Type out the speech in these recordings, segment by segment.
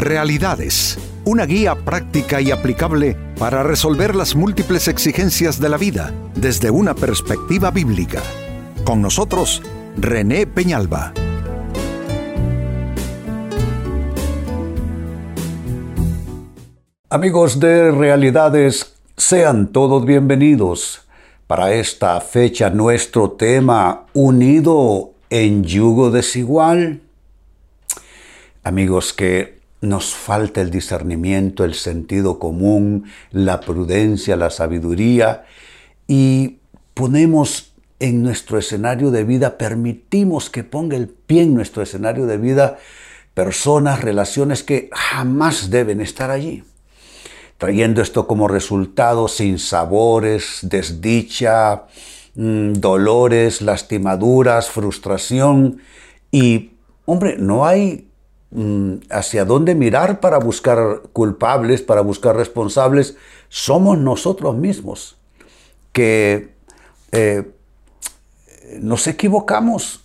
Realidades, una guía práctica y aplicable para resolver las múltiples exigencias de la vida desde una perspectiva bíblica. Con nosotros, René Peñalba. Amigos de Realidades, sean todos bienvenidos. Para esta fecha nuestro tema, unido en yugo desigual. Amigos, que nos falta el discernimiento, el sentido común, la prudencia, la sabiduría y ponemos en nuestro escenario de vida, permitimos que ponga el pie en nuestro escenario de vida personas, relaciones que jamás deben estar allí, trayendo esto como resultado sin sabores, desdicha, mm, dolores, lastimaduras, frustración y, hombre, no hay hacia dónde mirar para buscar culpables, para buscar responsables, somos nosotros mismos que eh, nos equivocamos.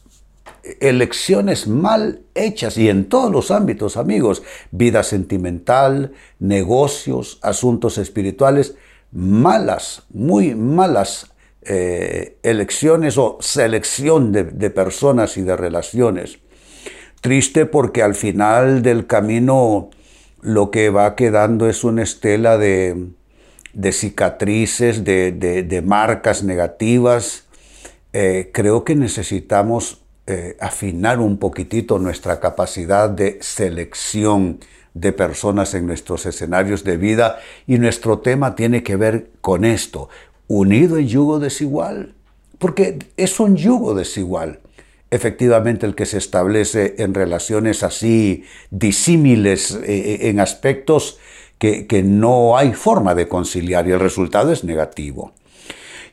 Elecciones mal hechas y en todos los ámbitos, amigos, vida sentimental, negocios, asuntos espirituales, malas, muy malas eh, elecciones o selección de personas y de relaciones. Triste porque al final del camino lo que va quedando es una estela de, cicatrices, de, marcas negativas. Eh, creo que necesitamos eh, afinar un poquitito nuestra capacidad de selección de personas en nuestros escenarios de vida y nuestro tema tiene que ver con esto, unido en yugo desigual, porque es un yugo desigual efectivamente el que se establece en relaciones así disímiles eh, eh, en aspectos que, no hay forma de conciliar y el resultado es negativo.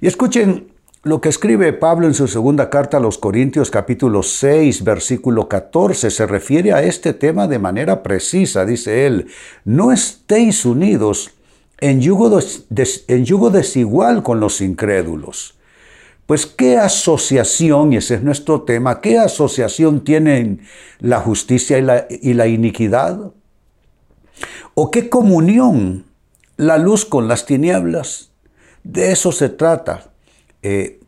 Y escuchen lo que escribe Pablo en su segunda carta a los Corintios capítulo 6 versículo 14 se refiere a este tema de manera precisa, dice él, no estéis unidos en yugo desigual con los incrédulos. Pues qué asociación, y ese es nuestro tema, qué asociación tienen la justicia y la, iniquidad? ¿O qué comunión la luz con las tinieblas? De eso se trata. Eh,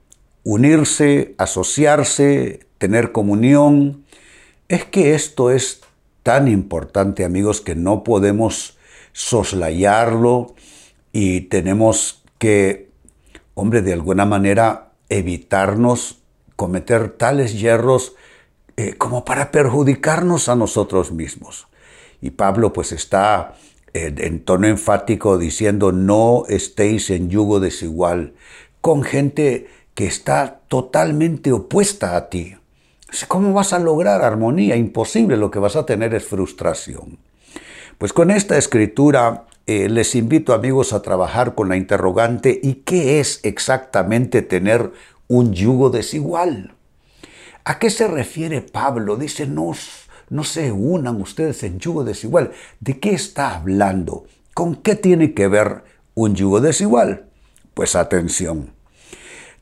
unirse, asociarse, tener comunión. Es que esto es tan importante, amigos, que no podemos soslayarlo y tenemos que, hombre, de alguna manera evitarnos cometer tales hierros eh, como para perjudicarnos a nosotros mismos. Y Pablo pues está eh, en tono enfático diciendo no estéis en yugo desigual con gente que está totalmente opuesta a ti. ¿Cómo vas a lograr armonía? Imposible, lo que vas a tener es frustración. Pues con esta escritura eh, les invito amigos a trabajar con la interrogante ¿y qué es exactamente tener un yugo desigual? ¿A qué se refiere Pablo? Dice, no, no se unan ustedes en yugo desigual. ¿De qué está hablando? ¿Con qué tiene que ver un yugo desigual? Pues atención.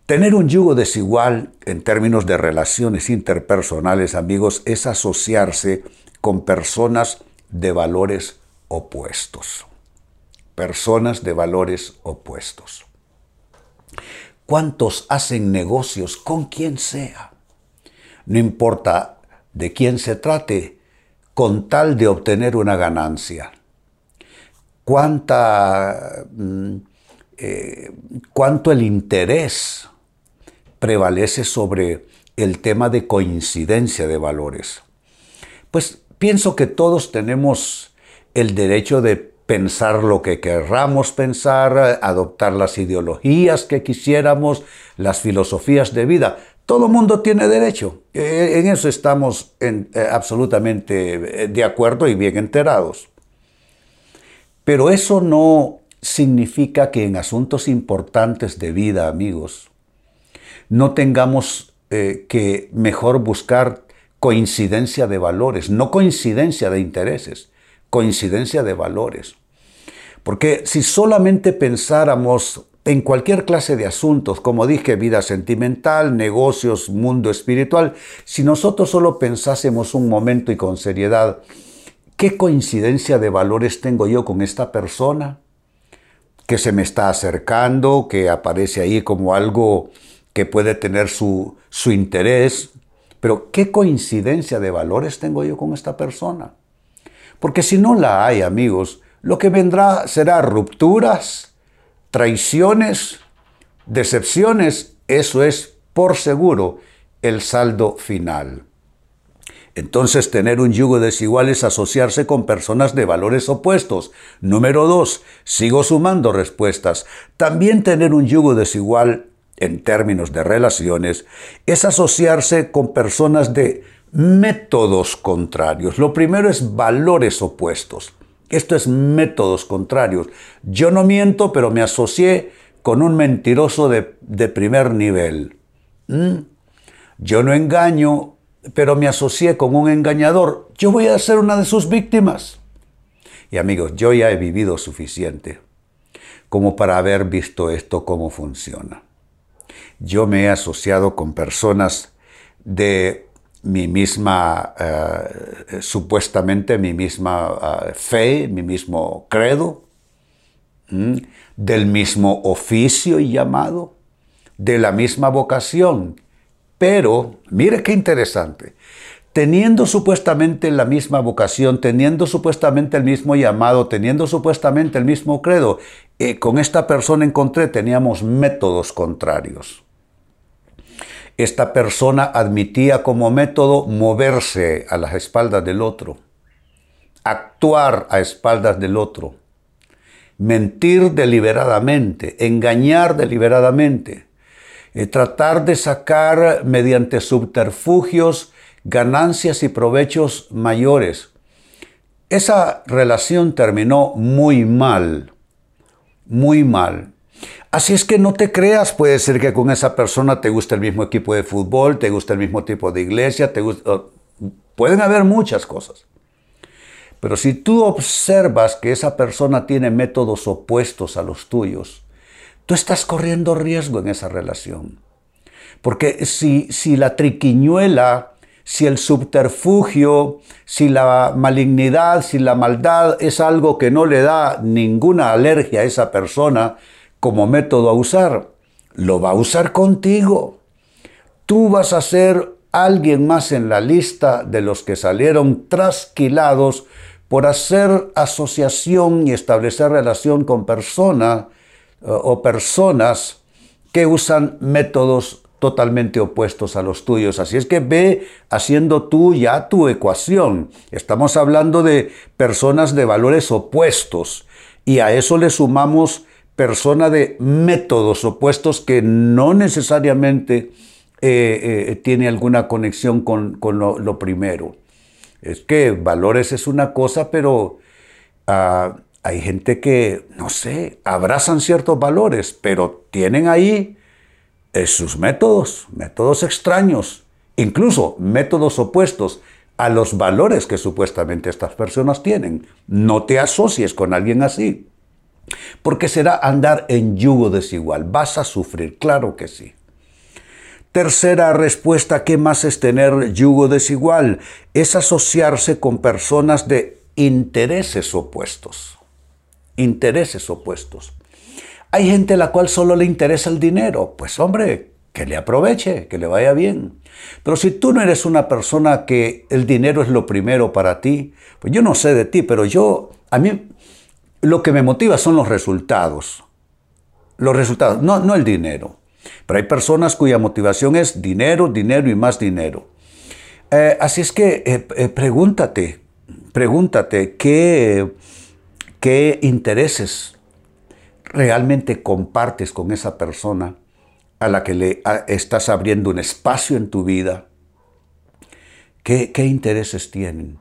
Tener un yugo desigual en términos de relaciones interpersonales, amigos, es asociarse con personas de valores opuestos personas de valores opuestos. ¿Cuántos hacen negocios con quien sea? No importa de quién se trate, con tal de obtener una ganancia. ¿Cuánta, mm, eh, ¿Cuánto el interés prevalece sobre el tema de coincidencia de valores? Pues pienso que todos tenemos el derecho de pensar lo que querramos pensar, adoptar las ideologías que quisiéramos, las filosofías de vida. Todo mundo tiene derecho. Eh, en eso estamos eh, absolutamente eh, de acuerdo y bien enterados. Pero eso no significa que en asuntos importantes de vida, amigos, no tengamos que mejor buscar coincidencia de valores, no coincidencia de intereses, coincidencia de valores. Porque si solamente pensáramos en cualquier clase de asuntos, como dije, vida sentimental, negocios, mundo espiritual, si nosotros solo pensásemos un momento y con seriedad, ¿Qué coincidencia de valores tengo yo con esta persona? Que se me está acercando, que aparece ahí como algo que puede tener su, su interés. Pero ¿qué coincidencia de valores tengo yo con esta persona? Porque si no la hay, amigos, lo que vendrá será rupturas, traiciones, decepciones. Eso es, por seguro, el saldo final. Entonces, tener un yugo desigual es asociarse con personas de valores opuestos. Número dos, sigo sumando respuestas. También tener un yugo desigual en términos de relaciones es asociarse con personas de métodos contrarios. Lo primero es valores opuestos. Esto es métodos contrarios. Yo no miento, pero me asocié con un mentiroso de, primer nivel. ¿Mm? Yo no engaño, pero me asocié con un engañador, yo voy a ser una de sus víctimas. Y amigos, yo ya he vivido suficiente como para haber visto esto cómo funciona. Yo me he asociado con personas de mi misma, eh, supuestamente mi misma eh, fe, mi mismo credo, del mismo oficio y llamado, de la misma vocación, pero, mire qué interesante, teniendo supuestamente la misma vocación, teniendo supuestamente el mismo llamado, teniendo supuestamente el mismo credo, eh, con esta persona encontré, teníamos métodos contrarios. Esta persona admitía como método moverse a las espaldas del otro, actuar a espaldas del otro, mentir deliberadamente, engañar deliberadamente eh, tratar de sacar mediante subterfugios ganancias y provechos mayores. Esa relación terminó muy mal, muy mal. Así es que no te creas, puede ser que con esa persona te guste el mismo equipo de fútbol, te guste el mismo tipo de iglesia, te pueden haber muchas cosas. Pero si tú observas que esa persona tiene métodos opuestos a los tuyos, tú estás corriendo riesgo en esa relación. Porque si, si la triquiñuela, si el subterfugio, si la malignidad, si la maldad es algo que no le da ninguna alergia a esa persona como método a usar, lo va a usar contigo. Tú vas a ser alguien más en la lista de los que salieron trasquilados por hacer asociación y establecer relación con personas o personas que usan métodos totalmente opuestos a los tuyos. Así es que ve haciendo tú ya tu ecuación. Estamos hablando de personas de valores opuestos y a eso le sumamos persona de métodos opuestos que no necesariamente eh, eh, tiene alguna conexión con, lo, primero. Es que valores es una cosa, pero... Ah, hay gente que, no sé, abrazan ciertos valores, pero tienen ahí eh, sus métodos, métodos extraños, incluso métodos opuestos a los valores que supuestamente estas personas tienen. No te asocies con alguien así, porque será andar en yugo desigual. Vas a sufrir, claro que sí. Tercera respuesta, ¿qué más es tener yugo desigual? Es asociarse con personas de intereses opuestos intereses opuestos. Hay gente a la cual solo le interesa el dinero. Pues hombre, que le aproveche, que le vaya bien. Pero si tú no eres una persona que el dinero es lo primero para ti, pues yo no sé de ti, pero yo, a mí, lo que me motiva son los resultados. Los resultados, no, no el dinero. Pero hay personas cuya motivación es dinero, dinero y más dinero. Eh, así es que eh, eh, pregúntate, pregúntate qué qué intereses realmente compartes con esa persona a la que le estás abriendo un espacio en tu vida. ¿Qué, intereses tienen?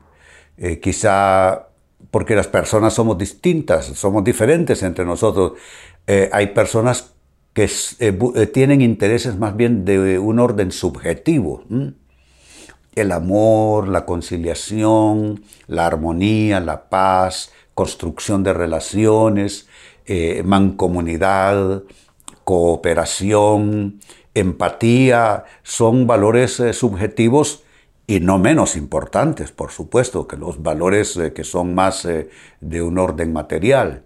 Quizá porque las personas somos distintas, somos diferentes entre nosotros. Eh, hay personas que eh, tienen intereses más bien de un orden subjetivo. El amor, la conciliación, la armonía, la paz, construcción de relaciones, eh, mancomunidad, cooperación, empatía, son valores eh, subjetivos y no menos importantes, por supuesto, que los valores eh, que son más eh, de un orden material.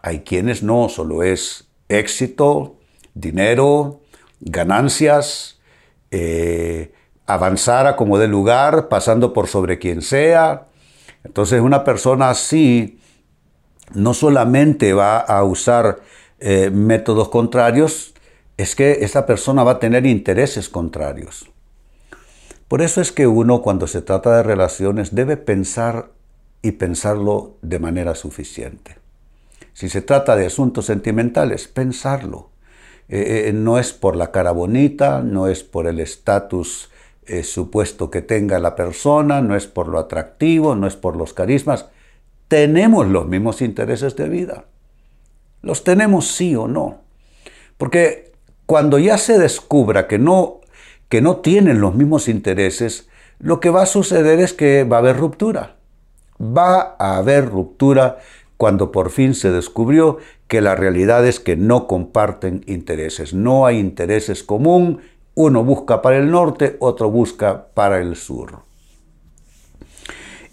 Hay quienes no, solo es éxito, dinero, ganancias, eh, avanzar a como de lugar, pasando por sobre quien sea. Entonces una persona así no solamente va a usar métodos contrarios, es que esa persona va a tener intereses contrarios. Por eso es que uno cuando se trata de relaciones debe pensar y pensarlo de manera suficiente. Si se trata de asuntos sentimentales, pensarlo. Eh, eh, no es por la cara bonita, no es por el estatus eh, supuesto que tenga la persona, no es por lo atractivo, no es por los carismas. Tenemos los mismos intereses de vida. Los tenemos sí o no. Porque cuando ya se descubra que no que no tienen los mismos intereses, lo que va a suceder es que va a haber ruptura. Va a haber ruptura cuando por fin se descubrió que la realidad es que no comparten intereses, no hay intereses común, uno busca para el norte, otro busca para el sur.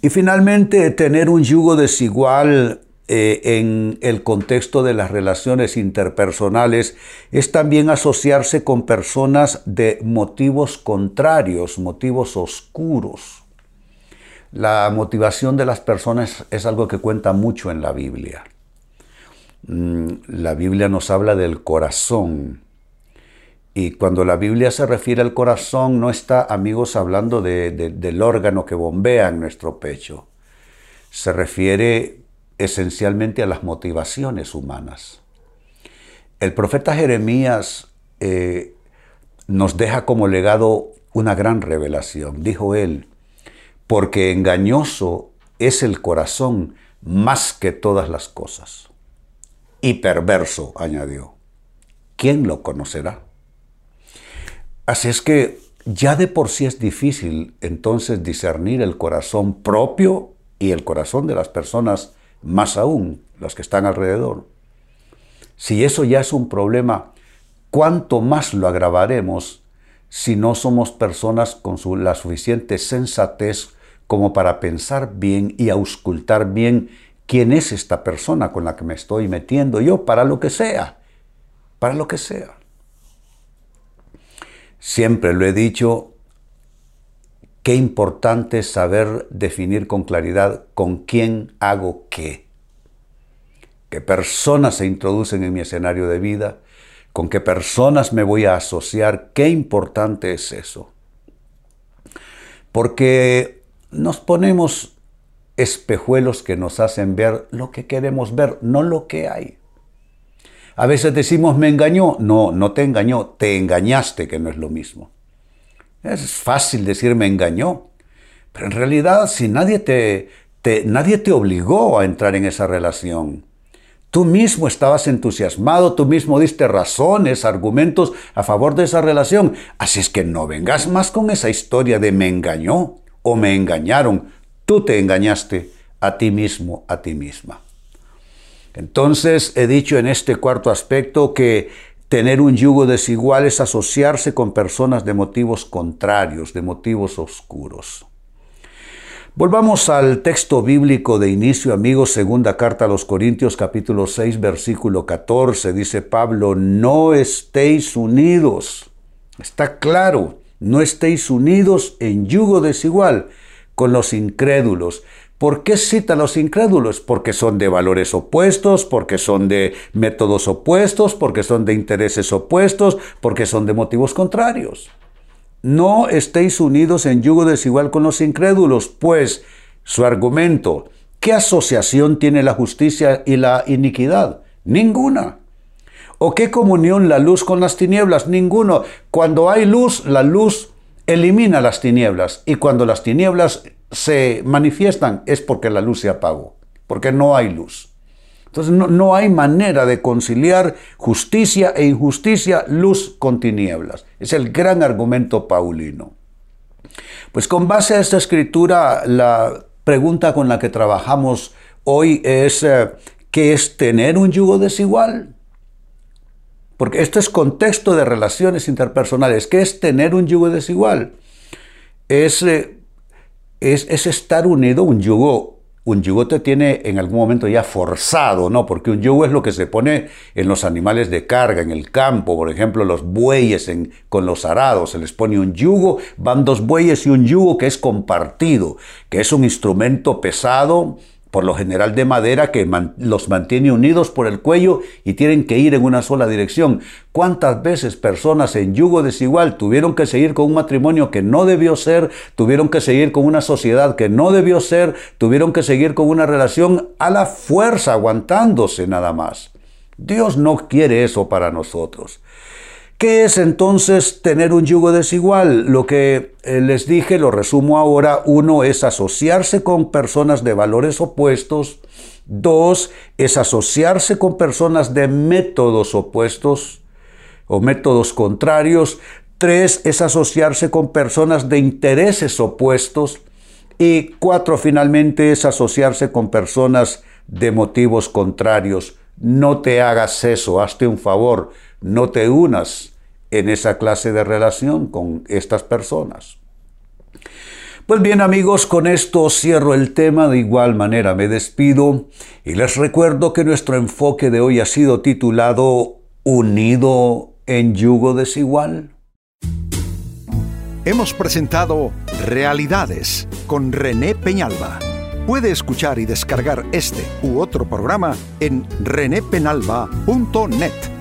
Y finalmente, tener un yugo desigual eh, en el contexto de las relaciones interpersonales es también asociarse con personas de motivos contrarios, motivos oscuros. La motivación de las personas es algo que cuenta mucho en la Biblia. Mm, la Biblia nos habla del corazón. Y cuando la Biblia se refiere al corazón, no está, amigos, hablando del órgano que bombea en nuestro pecho. Se refiere esencialmente a las motivaciones humanas. El profeta Jeremías eh, nos deja como legado una gran revelación. Dijo él, porque engañoso es el corazón más que todas las cosas. Y perverso, añadió. ¿Quién lo conocerá? Así es que ya de por sí es difícil entonces discernir el corazón propio y el corazón de las personas más aún los que están alrededor. Si eso ya es un problema, ¿cuánto más lo agravaremos si no somos personas con la suficiente sensatez como para pensar bien y auscultar bien quién es esta persona con la que me estoy metiendo yo para lo que sea, para lo que sea? Siempre lo he dicho, Qué importante es saber definir con claridad con quién hago qué. ¿Qué personas se introducen en mi escenario de vida? ¿Con qué personas me voy a asociar? Qué importante es eso. Porque nos ponemos espejuelos que nos hacen ver lo que queremos ver, no lo que hay. A veces decimos me engañó. No, no te engañó, te engañaste, que no es lo mismo. Es fácil decir me engañó, pero en realidad si nadie te, nadie te obligó a entrar en esa relación. Tú mismo estabas entusiasmado, tú mismo diste razones, argumentos a favor de esa relación. Así es que no vengas más con esa historia de me engañó o me engañaron. Tú te engañaste a ti mismo, a ti misma. Entonces he dicho en este cuarto aspecto que Tener un yugo desigual es asociarse con personas de motivos contrarios, de motivos oscuros. Volvamos al texto bíblico de inicio, amigos, segunda carta a los Corintios capítulo 6 versículo 14, dice Pablo, no estéis unidos. Está claro, no estéis unidos en yugo desigual con los incrédulos. ¿Por qué cita a los incrédulos? Porque son de valores opuestos, porque son de métodos opuestos, porque son de intereses opuestos, porque son de motivos contrarios. No estéis unidos en yugo desigual con los incrédulos, pues su argumento, ¿qué asociación tiene la justicia y la iniquidad? Ninguna. ¿O qué comunión la luz con las tinieblas? Ninguno. Cuando hay luz, la luz elimina las tinieblas y cuando las tinieblas se manifiestan es porque la luz se apagó, porque no hay luz. Entonces no, hay manera de conciliar justicia e injusticia, luz con tinieblas. Es el gran argumento paulino. Pues con base a esta escritura, la pregunta con la que trabajamos hoy es, eh, ¿qué es tener un yugo desigual? Porque esto es contexto de relaciones interpersonales. ¿Qué es tener un yugo desigual? Es eh, es, es estar unido, un yugo un yugo te tiene en algún momento ya forzado, ¿no? Porque un yugo es lo que se pone en los animales de carga, en el campo, por ejemplo, los bueyes con los arados, se les pone un yugo, van dos bueyes y un yugo que es compartido, que es un instrumento pesado, por lo general de madera, que los mantiene unidos por el cuello y tienen que ir en una sola dirección. ¿Cuántas veces personas en yugo desigual tuvieron que seguir con un matrimonio que no debió ser, tuvieron que seguir con una sociedad que no debió ser, tuvieron que seguir con una relación a la fuerza, aguantándose nada más? Dios no quiere eso para nosotros. ¿Qué es entonces tener un yugo desigual? Lo que eh, les dije, lo resumo ahora. Uno es asociarse con personas de valores opuestos. Dos es asociarse con personas de métodos opuestos o métodos contrarios. Tres es asociarse con personas de intereses opuestos. Y cuatro finalmente es asociarse con personas de motivos contrarios. No te hagas eso, hazte un favor no te unas en esa clase de relación con estas personas. Pues bien amigos, con esto cierro el tema, de igual manera me despido y les recuerdo que nuestro enfoque de hoy ha sido titulado Unido en yugo desigual. Hemos presentado Realidades con René Peñalba. Puede escuchar y descargar este u otro programa en renépenalba.net